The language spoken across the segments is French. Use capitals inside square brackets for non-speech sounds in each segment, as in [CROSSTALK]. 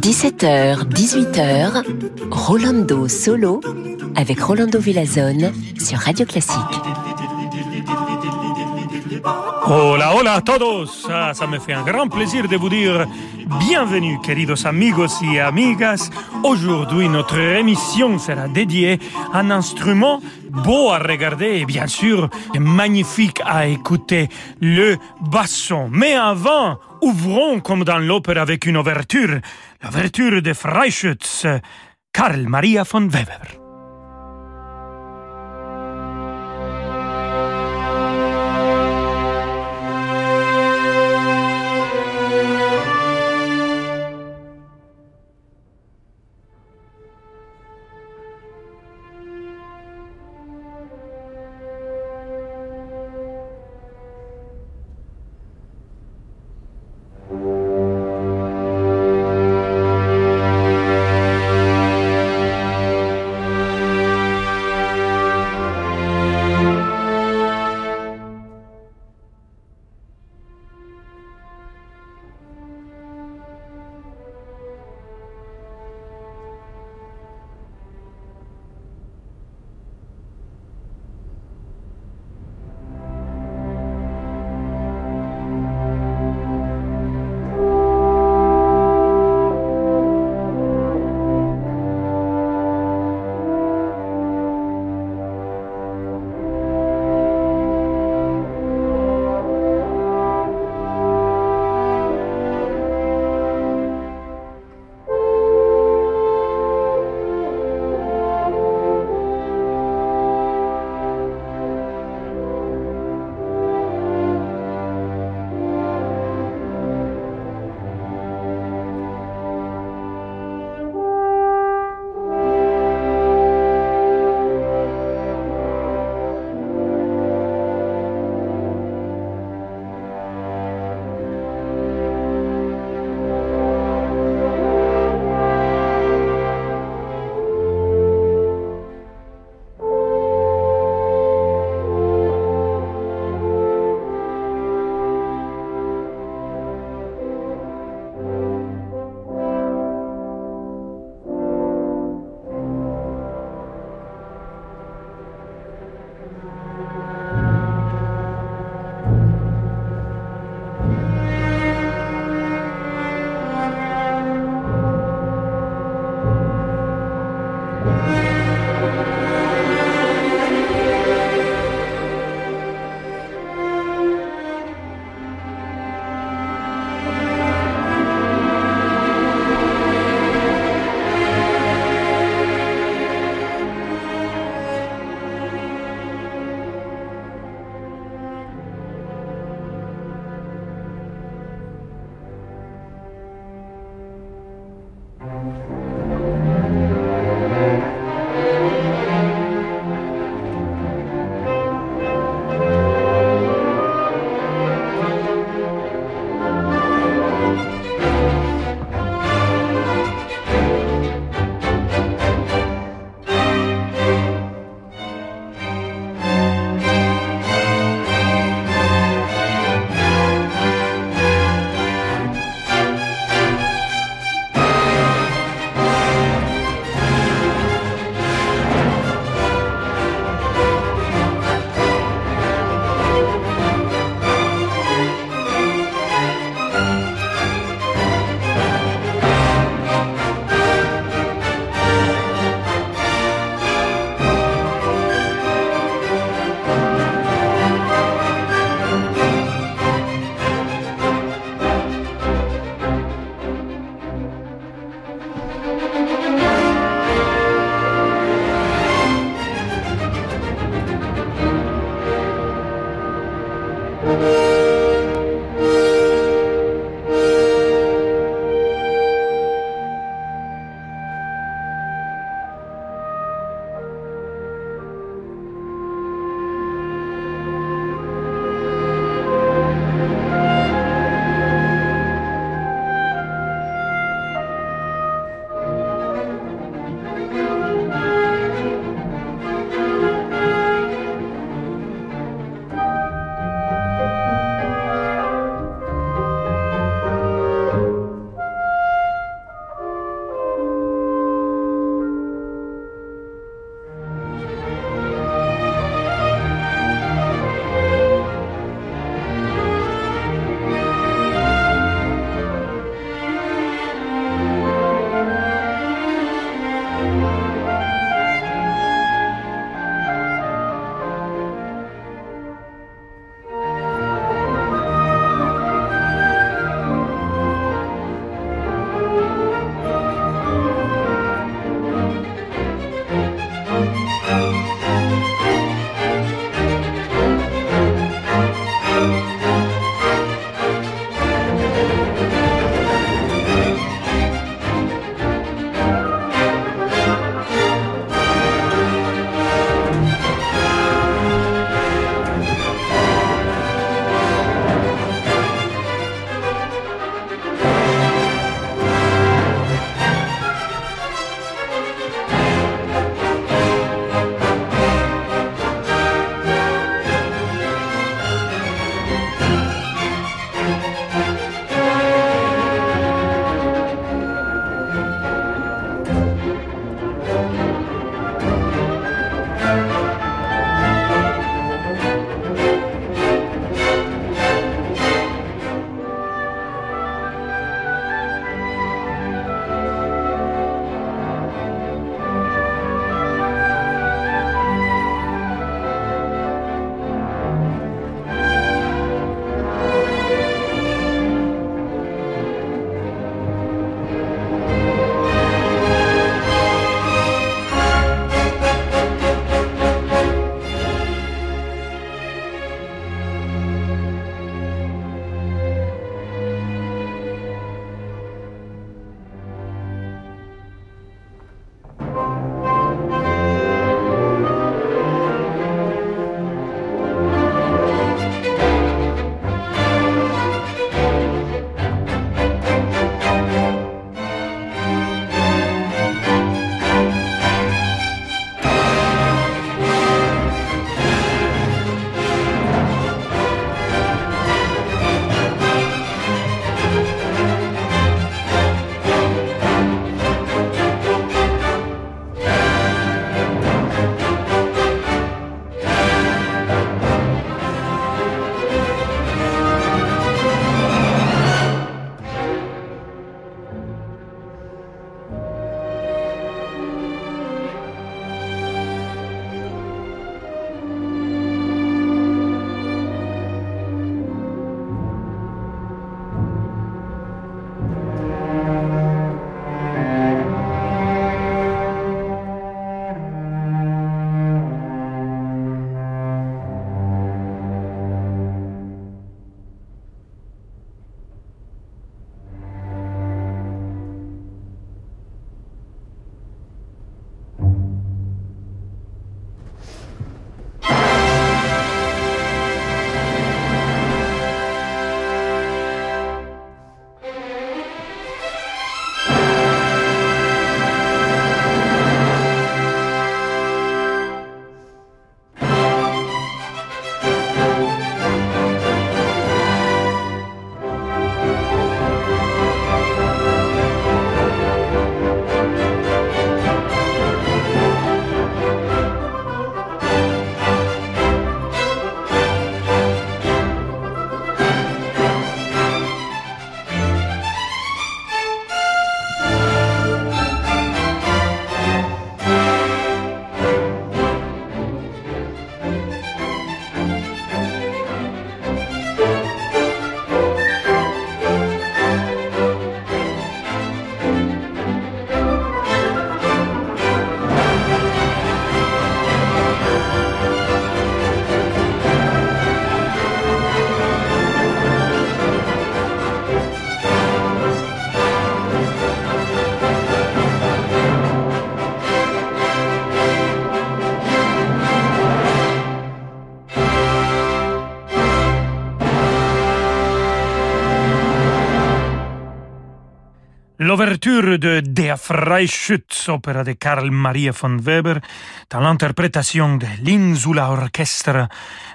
17h, 18h, Rolando Solo avec Rolando Villazone sur Radio Classique. Hola, hola a todos. Ah, ça me fait un grand plaisir de vous dire bienvenue, queridos amigos y amigas. Aujourd'hui, notre émission sera dédiée à un instrument beau à regarder et bien sûr magnifique à écouter, le basson. Mais avant, ouvrons comme dans l'opéra avec une ouverture, l'ouverture de Freischütz, Karl Maria von Weber. L'ouverture de Der Freischütz, opéra de Karl Maria von Weber, dans l'interprétation de l'Insula Orchestra,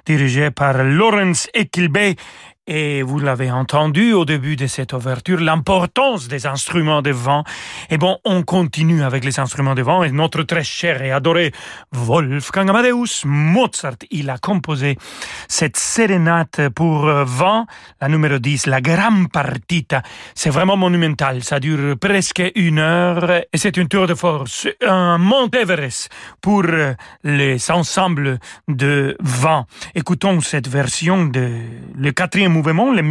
dirigé par Lorenz Eckilbe et vous l'avez entendu au début de cette ouverture, l'importance des instruments de vent. Et bon, on continue avec les instruments de vent et notre très cher et adoré Wolfgang Amadeus Mozart, il a composé cette sérénate pour vent, la numéro 10, la Gran Partita. C'est vraiment monumental, ça dure presque une heure et c'est une tour de force, un Mont Everest pour les ensembles de vent. Écoutons cette version de le quatrième mouvement, les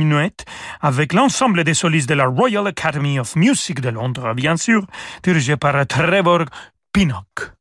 avec l'ensemble des solistes de la Royal Academy of Music de Londres, bien sûr, dirigé par Trevor Pinnock.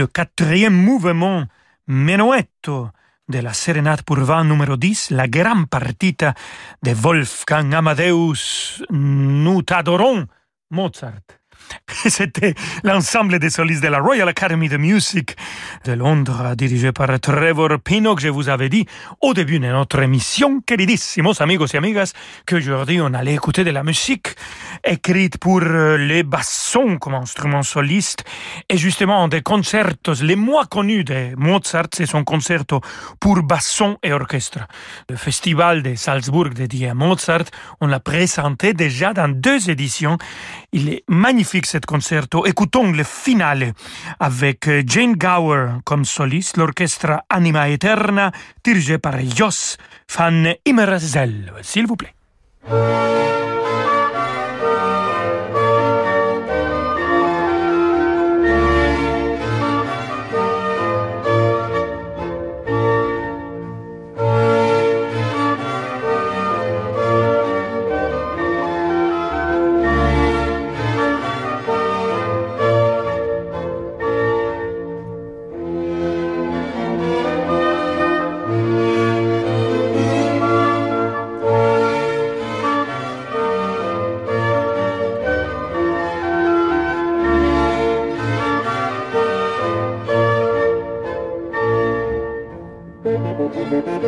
Le quatrième mouvement menuetto de la sérénade pour vent numéro 10, la grande partita de Wolfgang Amadeus Nous Mozart. [LAUGHS] C'était l'ensemble des solistes de la Royal Academy of Music de Londres, dirigé par Trevor Pinnock. Je vous avais dit au début de notre émission, queridissimos amigos et amigas, qu'aujourd'hui on allait écouter de la musique écrite pour euh, les bassons comme instrument soliste. Et justement, des concertos les moins connus de Mozart, c'est son concerto pour basson et orchestre. Le festival de Salzbourg dédié à Mozart, on l'a présenté déjà dans deux éditions. Il est magnifique cet concerto. Écoutons le finale avec Jane Gower comme soliste, l'orchestre Anima Eterna, dirigé par Jos van Immerzel. S'il vous plaît.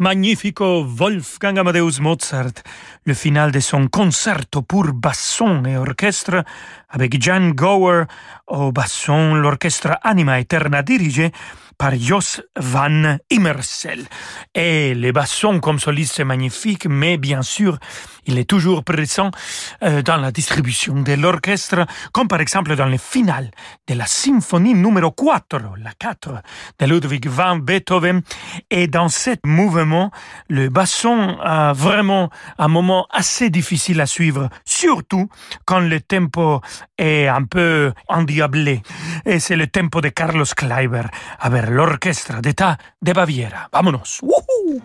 Magnifico Wolfgang Amadeus Mozart, le final de son concerto pour basson et orchestre avec Jan Gower au basson, l'orchestre Anima Eterna dirigé par Jos van Immersel. Et le basson comme soliste c'est magnifique, mais bien sûr, il est toujours présent euh, dans la distribution de l'orchestre, comme par exemple dans le final de la symphonie numéro 4, la 4 de Ludwig van Beethoven. Et dans ce mouvement, le basson a vraiment un moment assez difficile à suivre, surtout quand le tempo est un peu endiablé. Et c'est le tempo de Carlos Kleiber avec l'orchestre d'État de Baviera. Vámonos! Woohoo!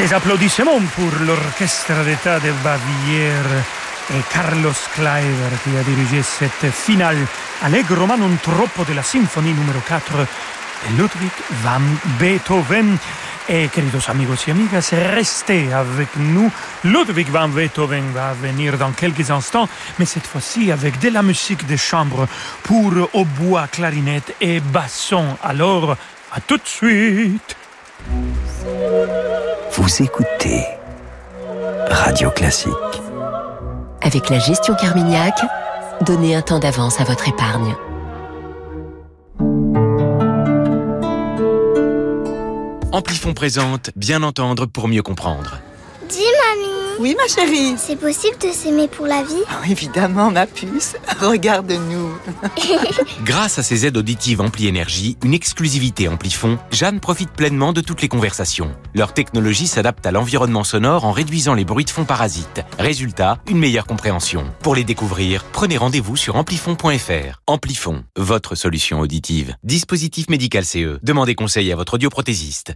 Des applaudissements pour l'orchestre d'État de Bavière et Carlos Kleiber qui a dirigé cette finale allegro non troppo de la symphonie numéro 4 de Ludwig van Beethoven. Et queridos amigos y amigas, restez avec nous. Ludwig van Beethoven va venir dans quelques instants, mais cette fois-ci avec de la musique de chambre pour hautbois, clarinette et basson. Alors, à tout de suite. Vous écoutez Radio Classique. Avec la gestion Carmignac, donnez un temps d'avance à votre épargne. Amplifon présente Bien entendre pour mieux comprendre. Dis mamie Oui ma chérie C'est possible de s'aimer pour la vie? Oh, Évidemment ma puce, [LAUGHS] regarde-nous [LAUGHS] Grâce à ses aides auditives Ampli Énergie, une exclusivité Amplifon, Jeanne profite pleinement de toutes les conversations. Leur technologie s'adapte à l'environnement sonore en réduisant les bruits de fond parasites. Résultat, une meilleure compréhension. Pour les découvrir, prenez rendez-vous sur amplifon.fr. Amplifon, votre solution auditive. Dispositif médical CE. Demandez conseil à votre audioprothésiste.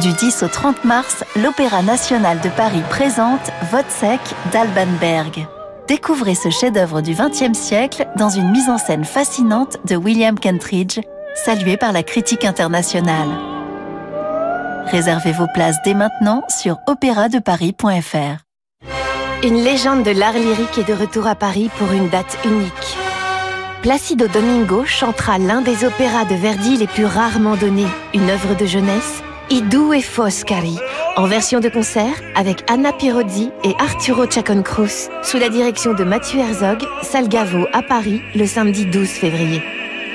Du 10 au 30 mars, l'Opéra national de Paris présente Vodsec d'Alban Berg. Découvrez ce chef-d'œuvre du XXe siècle dans une mise en scène fascinante de William Kentridge, salué par la critique internationale. Réservez vos places dès maintenant sur opéradeparis.fr. Une légende de l'art lyrique est de retour à Paris pour une date unique. Placido Domingo chantera l'un des opéras de Verdi les plus rarement donnés, une œuvre de jeunesse Idou et Foscari, en version de concert avec Anna Pirozzi et Arturo Chacon-Cruz, sous la direction de Mathieu Herzog, Salgavo à Paris, le samedi 12 février.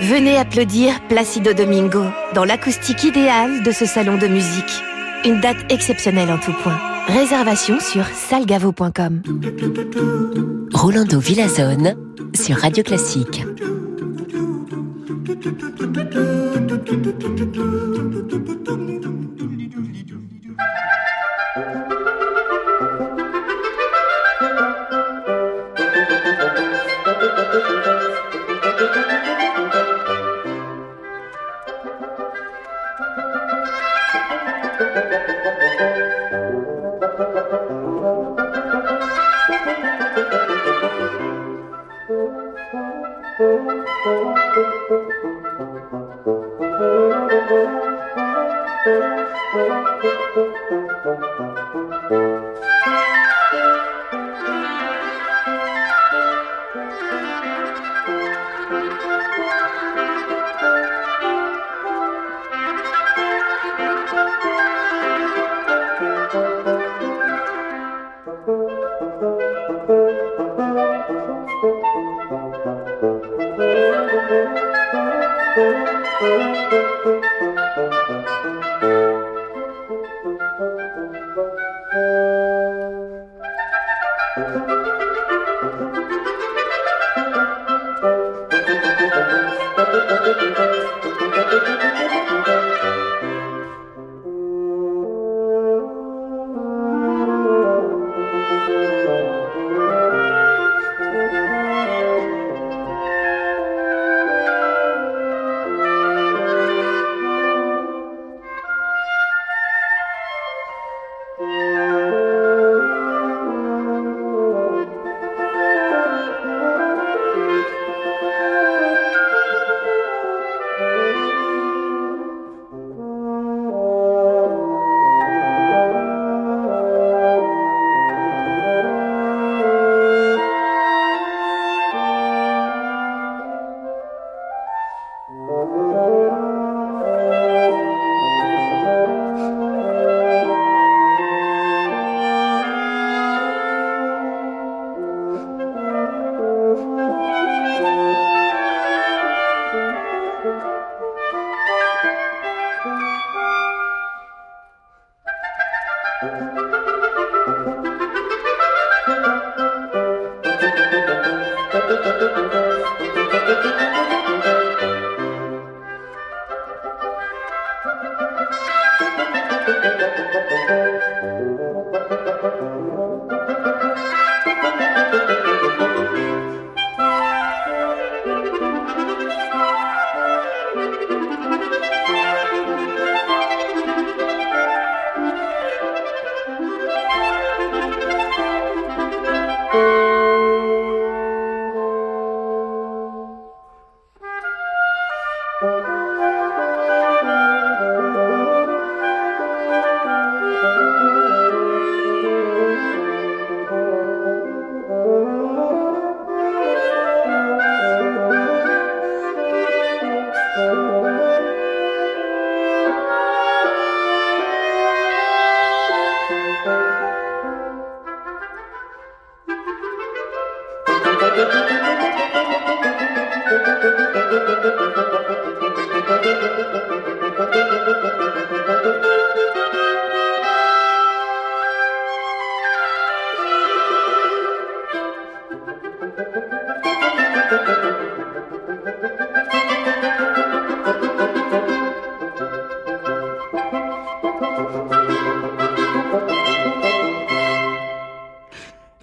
Venez applaudir Placido Domingo dans l'acoustique idéale de ce salon de musique. Une date exceptionnelle en tout point. Réservation sur salgavo.com. Rolando Villazone sur Radio Classique.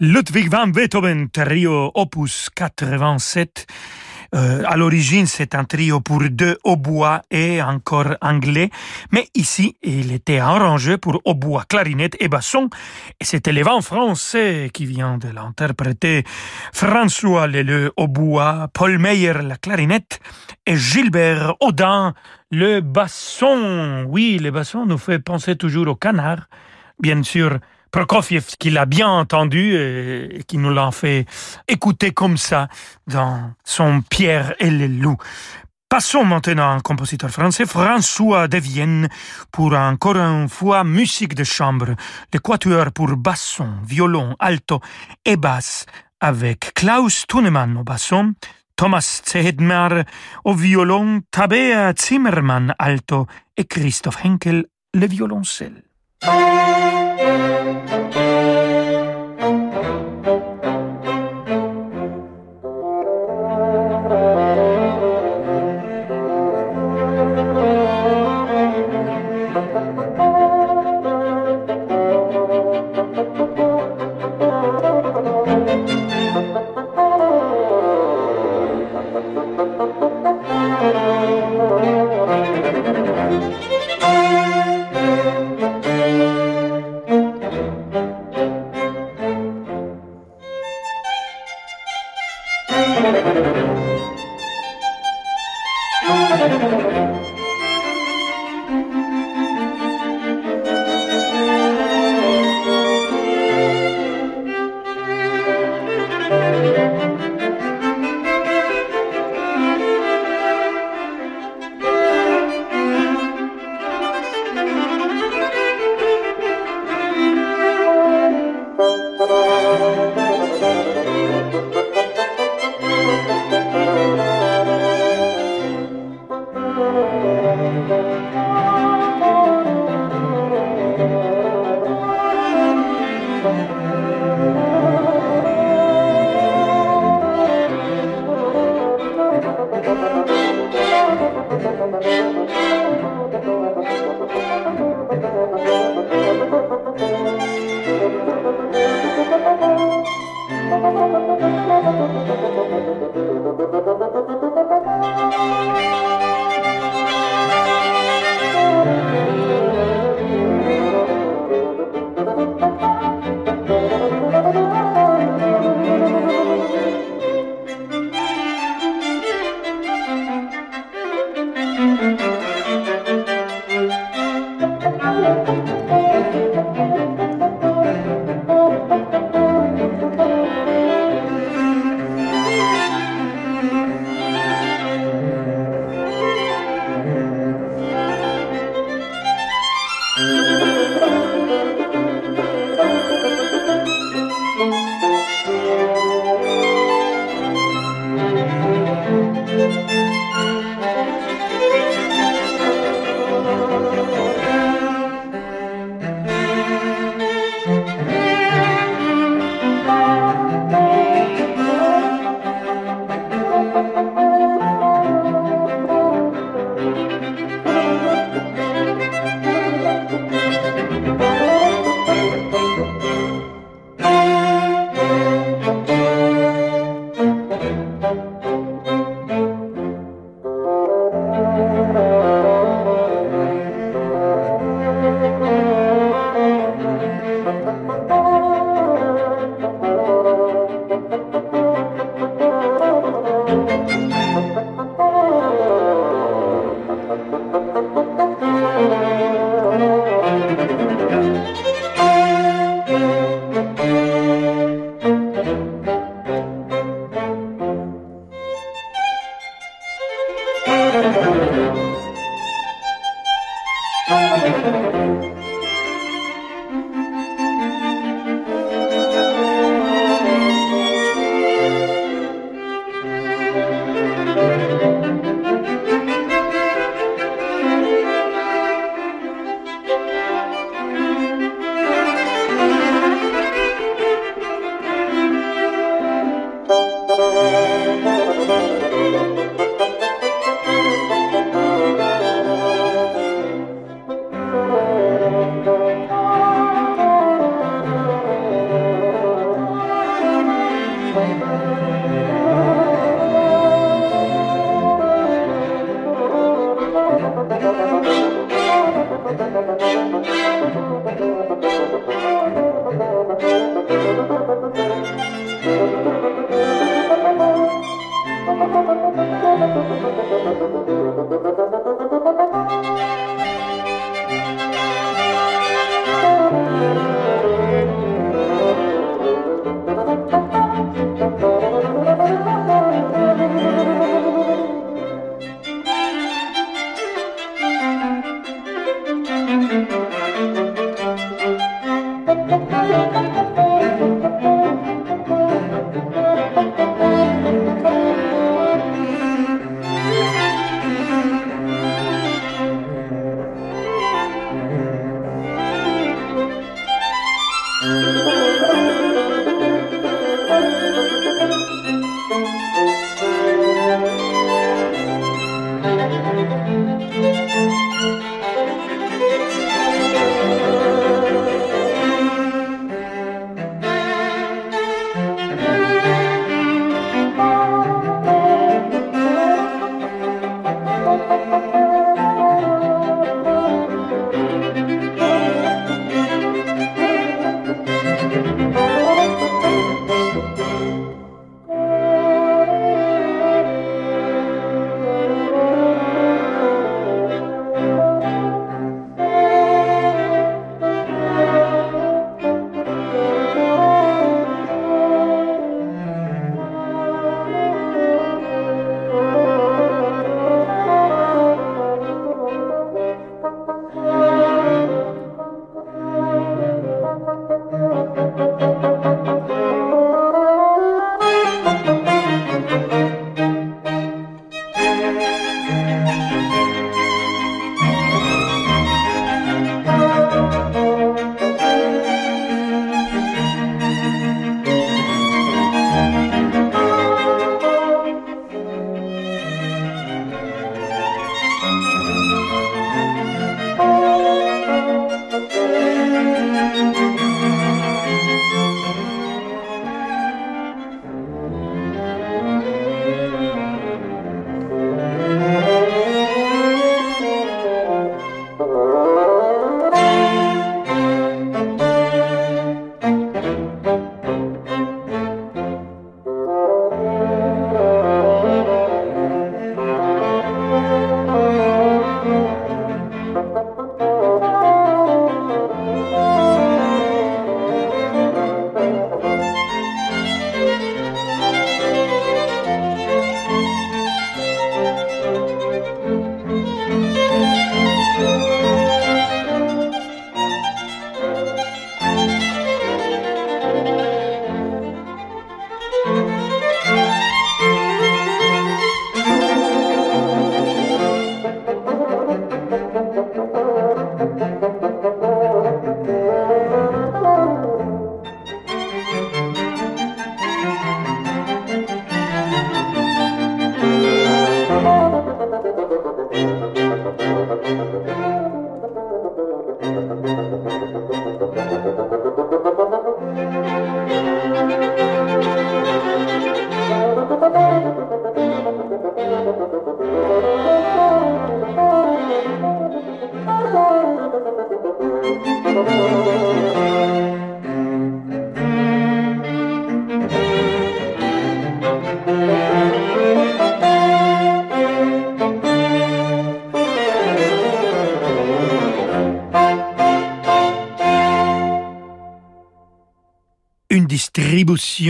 Ludwig van Beethoven, trio opus 87. Euh, à l'origine, c'est un trio pour deux hautbois et encore anglais, mais ici, il était arrangé pour hautbois, clarinette et basson, et c'était les vents français qui vient de l'interpréter. François Leleu hautbois, Paul Meyer la clarinette et Gilbert Audin le basson. Oui, le basson nous fait penser toujours au canard, bien sûr. Prokofiev qui l'a bien entendu et qui nous l'a fait écouter comme ça dans son Pierre et les loups. Passons maintenant à un compositeur français, François de Vienne, pour encore une fois musique de chambre, le quatuor pour basson, violon, alto et basse, avec Klaus Thunemann au basson, Thomas Zehedmar au violon, Tabea Zimmermann alto et Christoph Henkel le violoncelle. Música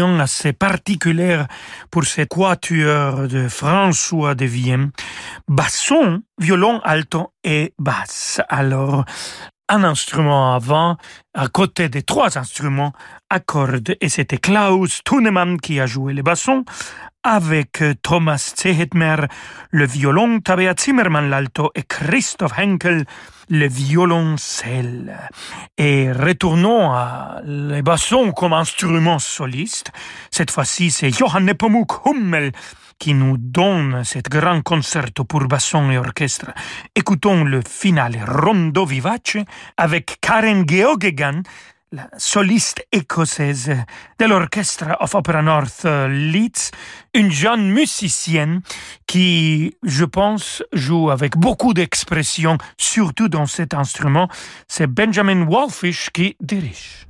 assez particulière pour cette quatuor de François de Vienne. Basson, violon, alto et basse. Alors, un instrument avant, à côté des trois instruments à cordes, et c'était Klaus Thunemann qui a joué les bassons, avec Thomas Zehetmer, le violon, Tabea Zimmermann l'alto et Christoph Henkel le violoncelle. Et retournons à les bassons comme instrument soliste. Cette fois-ci, c'est Johann Nepomuk Hummel qui nous donne cet grand concerto pour basson et orchestre. Écoutons le finale Rondo Vivace avec Karen Geoghegan, la soliste écossaise de l'Orchestre of Opera North Leeds, une jeune musicienne qui, je pense, joue avec beaucoup d'expression, surtout dans cet instrument. C'est Benjamin Walfish qui dirige.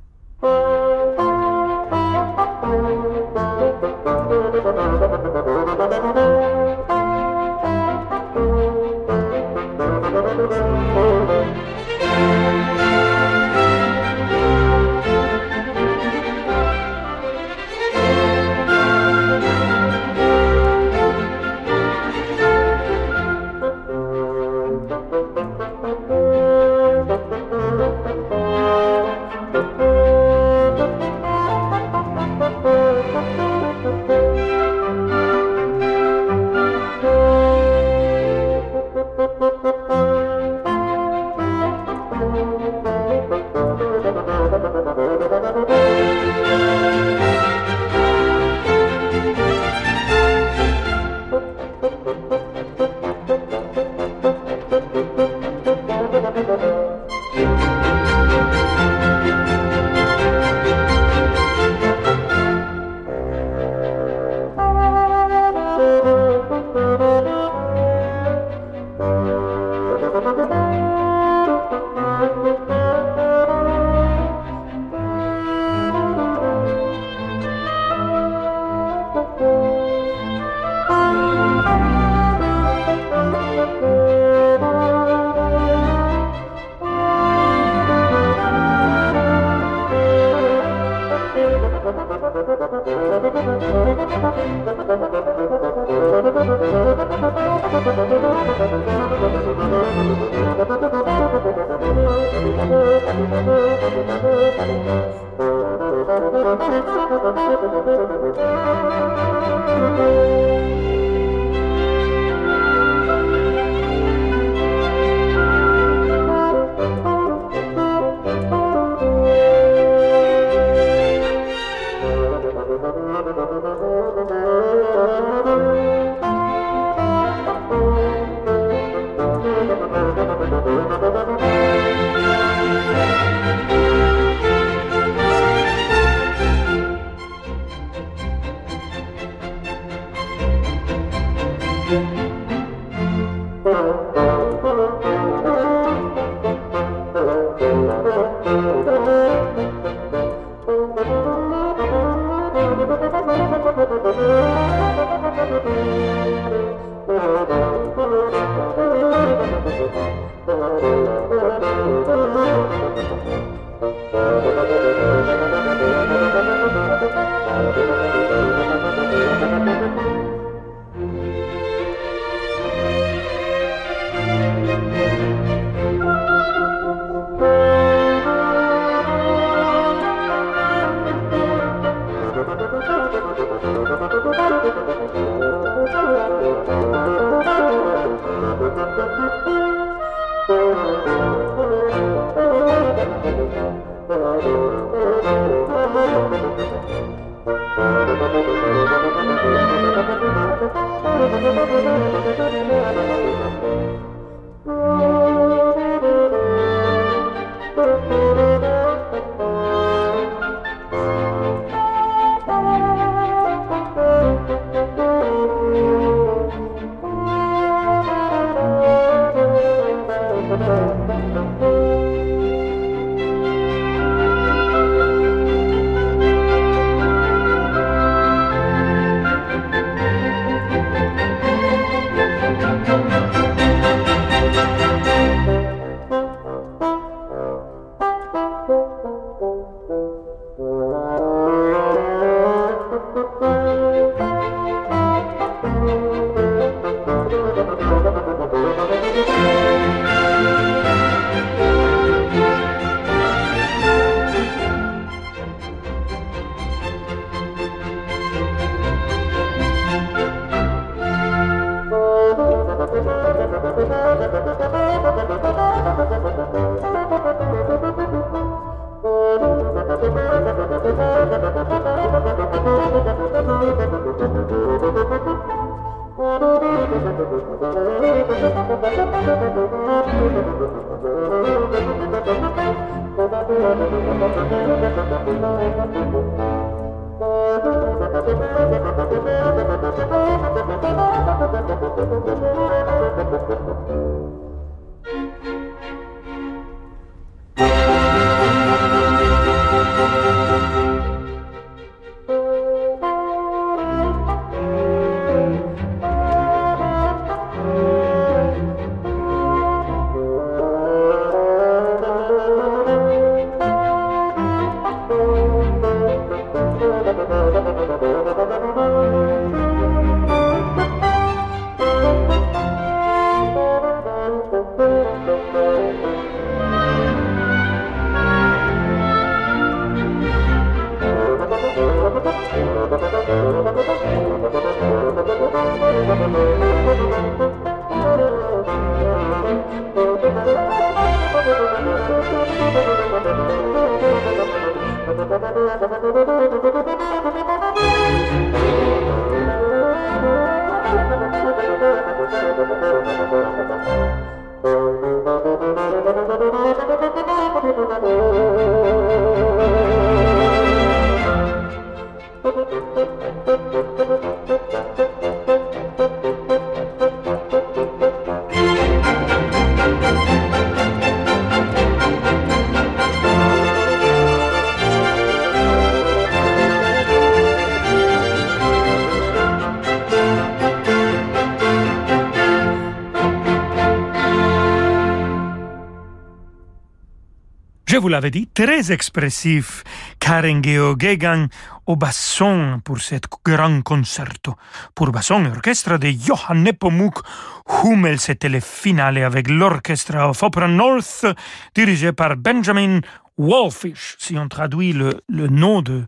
Je vous l'avais dit, très expressif, Karen Geoghegan au basson pour cet grand concerto. Pour basson et orchestre de Johann Nepomuk Hummel, c'était le finale avec l'orchestre of Opera North, dirigé par Benjamin Wallfish. Si on traduit le, le nom de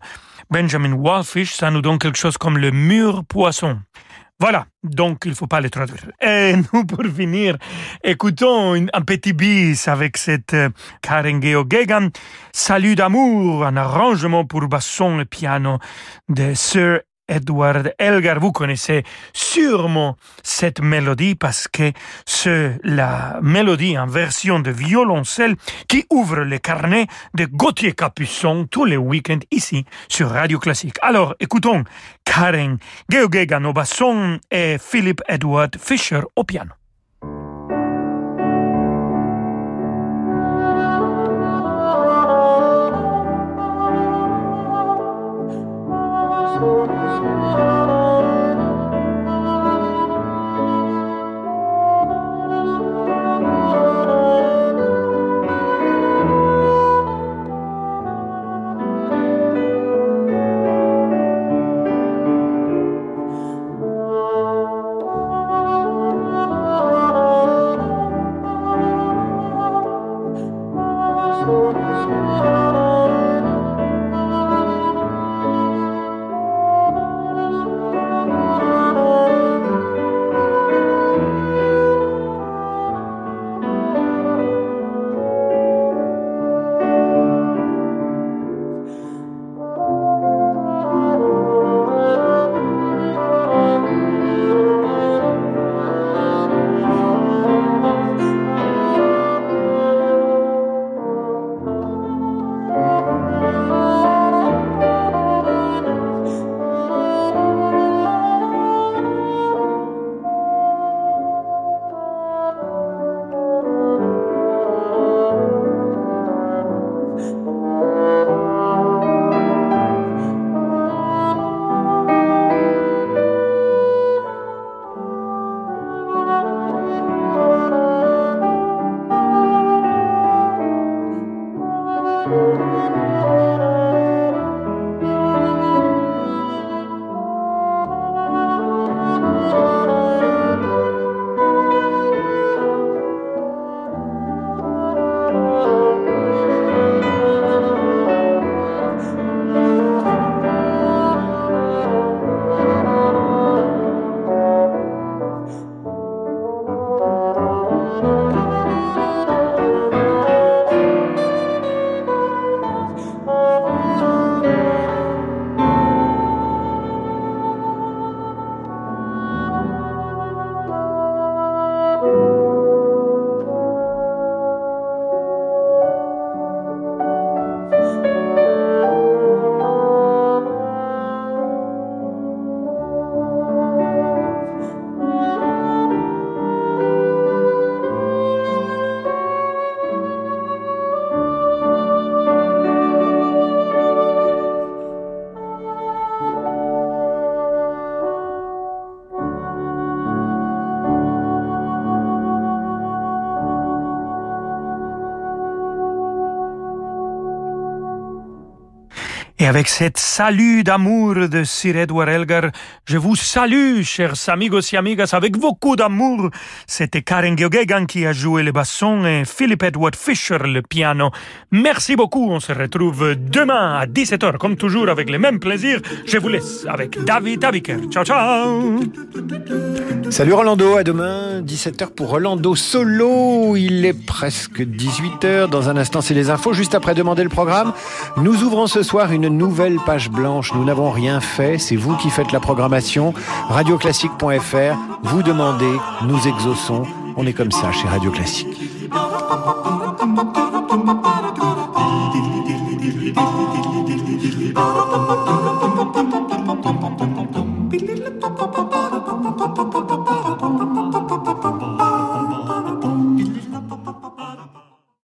Benjamin Wallfish, ça nous donne quelque chose comme le mur poisson. Voilà, donc il ne faut pas les traduire. Et [LAUGHS] nous, pour finir, écoutons un petit bis avec cette euh, Karen Geoghegan, Salut d'amour, un arrangement pour basson et piano de Sir Edward Elgar. Vous connaissez sûrement cette mélodie parce que c'est la mélodie en version de violoncelle qui ouvre les carnets de Gauthier Capuçon tous les week-ends ici sur Radio Classique. Alors, écoutons Karen Geoghegan au basson et Philip Edward Fisher au piano. Et avec cette salut d'amour de Sir Edward Elgar, je vous salue, chers amigos et amigas, avec beaucoup d'amour. C'était Karen Geoghegan qui a joué le basson et Philip Edward Fisher le piano. Merci beaucoup. On se retrouve demain à 17h, comme toujours, avec le même plaisir. Je vous laisse avec David Abiker. Ciao, ciao! Salut Rolando, à demain, 17h pour Rolando Solo. Il est presque 18h. Dans un instant, c'est les infos. Juste après demander le programme, nous ouvrons ce soir une nouvelle page blanche. Nous n'avons rien fait, c'est vous qui faites la programmation. Radioclassique.fr, vous demandez, nous exauçons. On est comme ça chez Radio Classique.